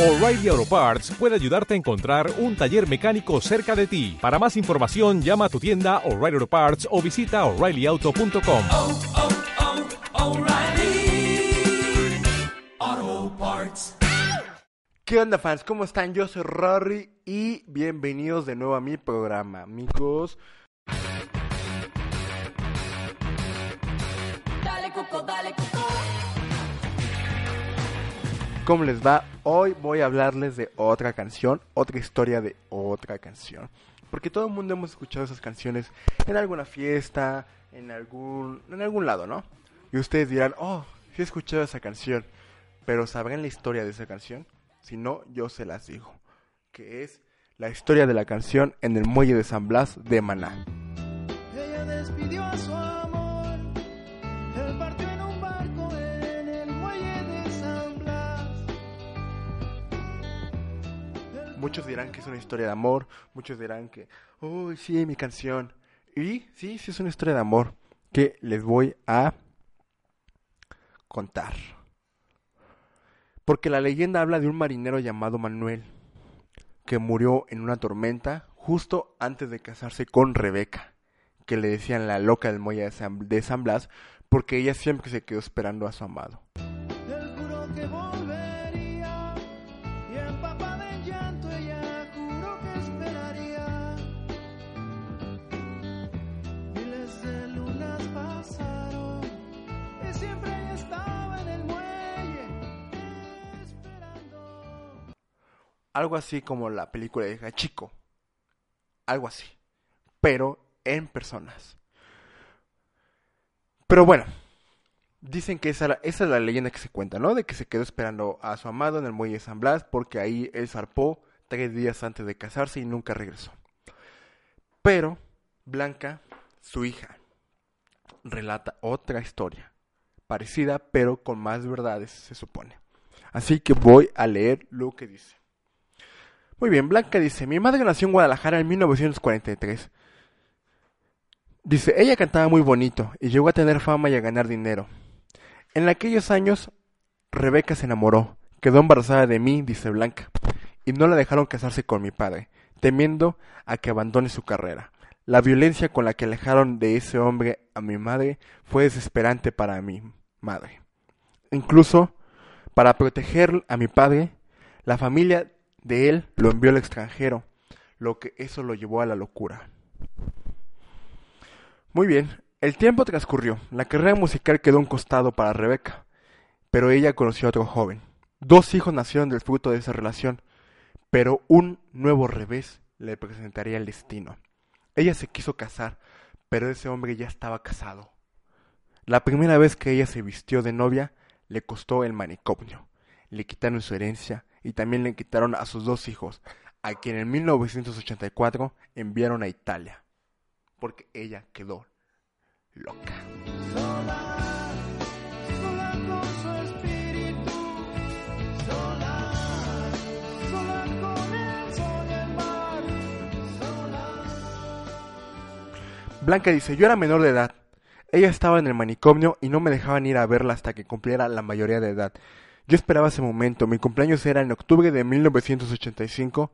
O'Reilly Auto Parts puede ayudarte a encontrar un taller mecánico cerca de ti. Para más información, llama a tu tienda O'Reilly Auto Parts o visita oreillyauto.com. oh, oh, Parts. ¿Qué onda fans? ¿Cómo están? Yo soy Rory y bienvenidos de nuevo a mi programa, amigos. Dale coco, dale coco. ¿Cómo les va? Hoy voy a hablarles de otra canción, otra historia de otra canción. Porque todo el mundo hemos escuchado esas canciones en alguna fiesta, en algún, en algún lado, ¿no? Y ustedes dirán, oh, sí he escuchado esa canción, pero ¿sabrán la historia de esa canción? Si no, yo se las digo. Que es la historia de la canción en el muelle de San Blas de Maná. Ella despidió a su Muchos dirán que es una historia de amor, muchos dirán que, uy, sí, mi canción. Y sí, sí es una historia de amor que les voy a contar. Porque la leyenda habla de un marinero llamado Manuel, que murió en una tormenta justo antes de casarse con Rebeca, que le decían la loca del muelle de de San Blas, porque ella siempre se quedó esperando a su amado. Algo así como la película de Hachiko. Algo así. Pero en personas. Pero bueno. Dicen que esa, esa es la leyenda que se cuenta, ¿no? De que se quedó esperando a su amado en el muelle de San Blas porque ahí él zarpó tres días antes de casarse y nunca regresó. Pero Blanca, su hija, relata otra historia. Parecida, pero con más verdades, se supone. Así que voy a leer lo que dice. Muy bien, Blanca dice, mi madre nació en Guadalajara en 1943. Dice, ella cantaba muy bonito y llegó a tener fama y a ganar dinero. En aquellos años, Rebeca se enamoró, quedó embarazada de mí, dice Blanca, y no la dejaron casarse con mi padre, temiendo a que abandone su carrera. La violencia con la que alejaron de ese hombre a mi madre fue desesperante para mi madre. Incluso, para proteger a mi padre, la familia de él lo envió al extranjero, lo que eso lo llevó a la locura. Muy bien, el tiempo transcurrió, la carrera musical quedó un costado para Rebeca, pero ella conoció a otro joven. Dos hijos nacieron del fruto de esa relación, pero un nuevo revés le presentaría el destino. Ella se quiso casar, pero ese hombre ya estaba casado. La primera vez que ella se vistió de novia le costó el manicomio. Le quitaron su herencia y también le quitaron a sus dos hijos, a quien en 1984 enviaron a Italia, porque ella quedó loca. Blanca dice, yo era menor de edad. Ella estaba en el manicomio y no me dejaban ir a verla hasta que cumpliera la mayoría de edad. Yo esperaba ese momento. Mi cumpleaños era en octubre de 1985.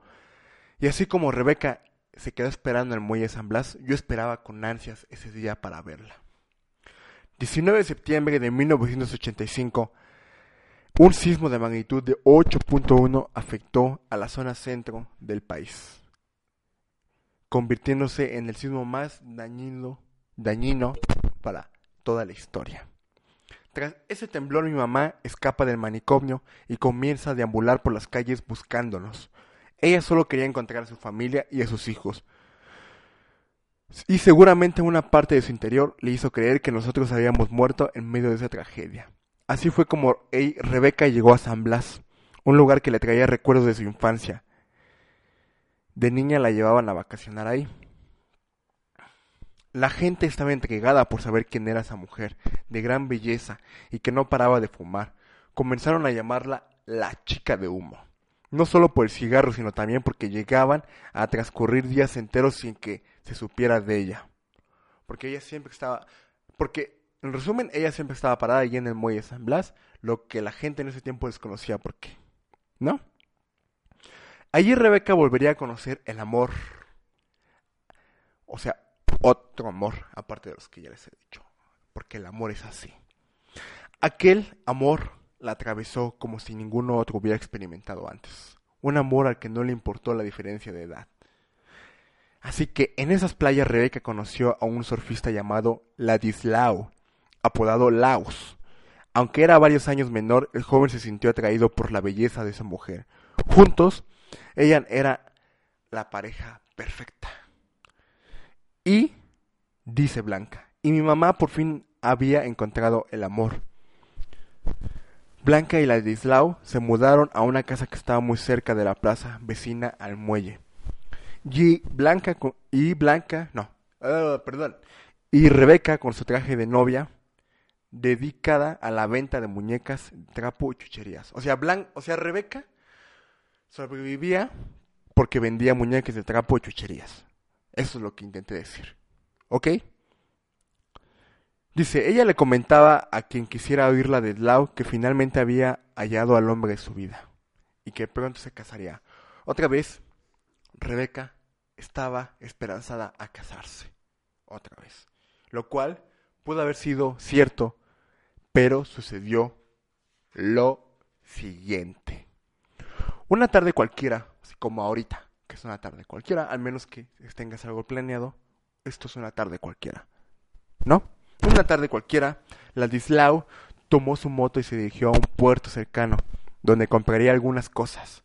Y así como Rebeca se quedó esperando en el muelle San Blas, yo esperaba con ansias ese día para verla. 19 de septiembre de 1985, un sismo de magnitud de 8.1 afectó a la zona centro del país, convirtiéndose en el sismo más dañino, dañino para toda la historia. Tras ese temblor mi mamá escapa del manicomio y comienza a deambular por las calles buscándonos. Ella solo quería encontrar a su familia y a sus hijos. Y seguramente una parte de su interior le hizo creer que nosotros habíamos muerto en medio de esa tragedia. Así fue como Rebeca llegó a San Blas, un lugar que le traía recuerdos de su infancia. De niña la llevaban a vacacionar ahí. La gente estaba intrigada por saber quién era esa mujer, de gran belleza y que no paraba de fumar. Comenzaron a llamarla la chica de humo. No solo por el cigarro, sino también porque llegaban a transcurrir días enteros sin que se supiera de ella. Porque ella siempre estaba... Porque, en resumen, ella siempre estaba parada allí en el muelle San Blas, lo que la gente en ese tiempo desconocía por qué. ¿No? Allí Rebeca volvería a conocer el amor. O sea, otro amor, aparte de los que ya les he dicho. Porque el amor es así. Aquel amor la atravesó como si ninguno otro hubiera experimentado antes. Un amor al que no le importó la diferencia de edad. Así que en esas playas Rebeca conoció a un surfista llamado Ladislao, apodado Laos. Aunque era varios años menor, el joven se sintió atraído por la belleza de esa mujer. Juntos, ella era la pareja perfecta. Y, dice Blanca, y mi mamá por fin había encontrado el amor. Blanca y Ladislao se mudaron a una casa que estaba muy cerca de la plaza, vecina al muelle. Y Blanca, y Blanca, no, ah, perdón, y Rebeca con su traje de novia, dedicada a la venta de muñecas, trapo y chucherías. O sea, Blan, o sea, Rebeca sobrevivía porque vendía muñecas de trapo y chucherías. Eso es lo que intenté decir. ¿Ok? Dice, ella le comentaba a quien quisiera oírla de Lau que finalmente había hallado al hombre de su vida y que pronto se casaría. Otra vez, Rebeca estaba esperanzada a casarse. Otra vez. Lo cual pudo haber sido cierto, pero sucedió lo siguiente. Una tarde cualquiera, así como ahorita, que es una tarde cualquiera, al menos que tengas algo planeado, esto es una tarde cualquiera. ¿No? Una tarde cualquiera, Ladislao tomó su moto y se dirigió a un puerto cercano, donde compraría algunas cosas.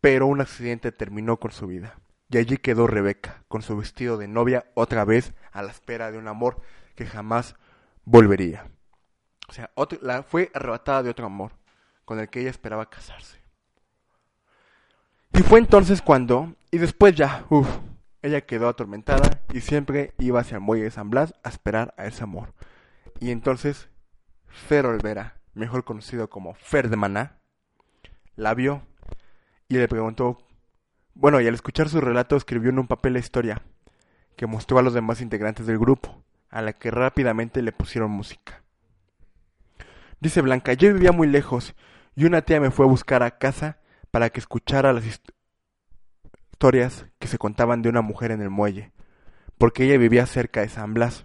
Pero un accidente terminó con su vida. Y allí quedó Rebeca, con su vestido de novia otra vez a la espera de un amor que jamás volvería. O sea, otro- la, fue arrebatada de otro amor, con el que ella esperaba casarse. Y fue entonces cuando, y después ya, uff, ella quedó atormentada y siempre iba hacia el muelle de San Blas a esperar a ese amor. Y entonces, Fer Olvera, mejor conocido como Fer de Maná, la vio y le preguntó, bueno, y al escuchar su relato escribió en un papel la historia que mostró a los demás integrantes del grupo, a la que rápidamente le pusieron música. Dice Blanca, yo vivía muy lejos y una tía me fue a buscar a casa para que escuchara las hist- historias que se contaban de una mujer en el muelle, porque ella vivía cerca de San Blas.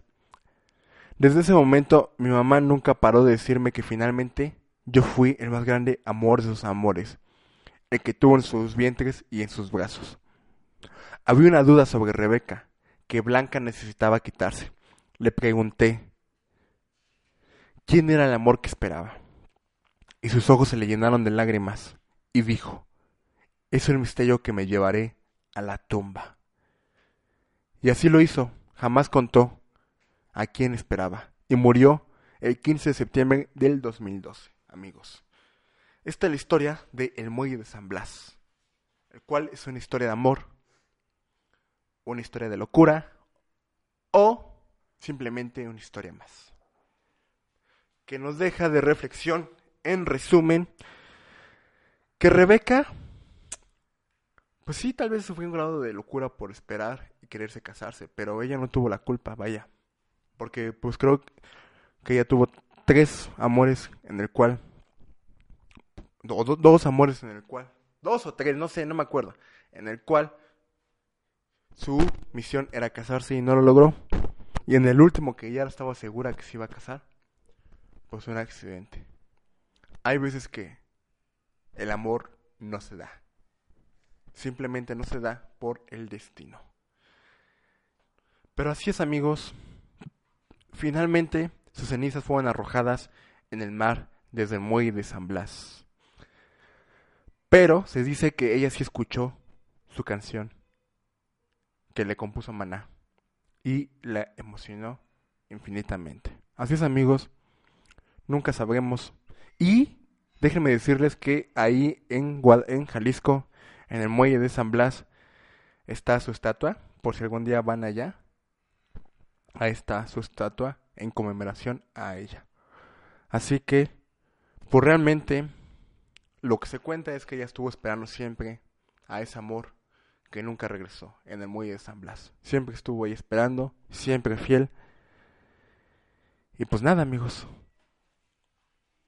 Desde ese momento mi mamá nunca paró de decirme que finalmente yo fui el más grande amor de sus amores, el que tuvo en sus vientres y en sus brazos. Había una duda sobre Rebeca, que Blanca necesitaba quitarse. Le pregunté quién era el amor que esperaba. Y sus ojos se le llenaron de lágrimas, y dijo, es el misterio que me llevaré a la tumba. Y así lo hizo, jamás contó a quién esperaba, y murió el 15 de septiembre del 2012, amigos. Esta es la historia de El Muelle de San Blas, el cual es una historia de amor, una historia de locura, o simplemente una historia más. Que nos deja de reflexión, en resumen, que Rebeca, pues sí, tal vez sufrió un grado de locura por esperar y quererse casarse, pero ella no tuvo la culpa, vaya. Porque pues creo que ella tuvo tres amores en el cual, do- do- dos amores en el cual, dos o tres, no sé, no me acuerdo, en el cual su misión era casarse y no lo logró. Y en el último que ya estaba segura que se iba a casar, pues un accidente. Hay veces que el amor no se da. Simplemente no se da por el destino. Pero así es amigos. Finalmente sus cenizas fueron arrojadas en el mar desde el muelle de San Blas. Pero se dice que ella sí escuchó su canción que le compuso Maná y la emocionó infinitamente. Así es amigos, nunca sabremos. Y déjenme decirles que ahí en, Jalisco, en el muelle de San Blas, está su estatua, por si algún día van allá. Ahí está su estatua en conmemoración a ella. Así que, pues realmente, lo que se cuenta es que ella estuvo esperando siempre a ese amor que nunca regresó en el muelle de San Blas. Siempre estuvo ahí esperando, siempre fiel. Y pues nada, amigos.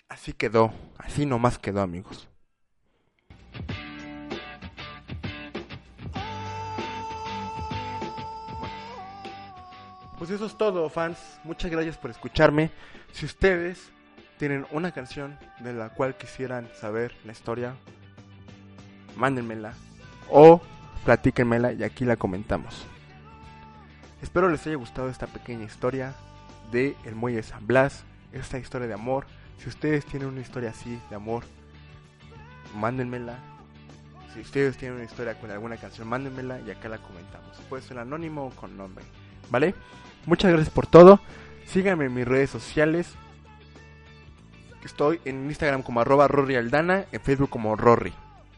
Así quedó, así nomás quedó amigos. Pues eso es todo, fans. Muchas gracias por escucharme. Si ustedes tienen una canción de la cual quisieran saber la historia, mándenmela o platíquenmela y aquí la comentamos. Espero les haya gustado esta pequeña historia de El Muelle San Blas, esta historia de amor si ustedes tienen una historia así de amor, mándenmela. Si ustedes tienen una historia con alguna canción, mándenmela y acá la comentamos. Puede ser anónimo o con nombre. ¿Vale? Muchas gracias por todo. Síganme en mis redes sociales. Estoy en Instagram como arroba Rory Aldana, en Facebook como Rory.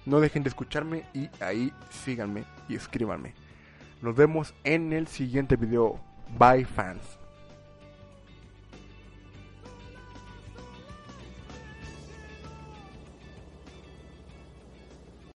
No dejen de escucharme y ahí síganme y escríbanme. Nos vemos en el siguiente video. Bye fans.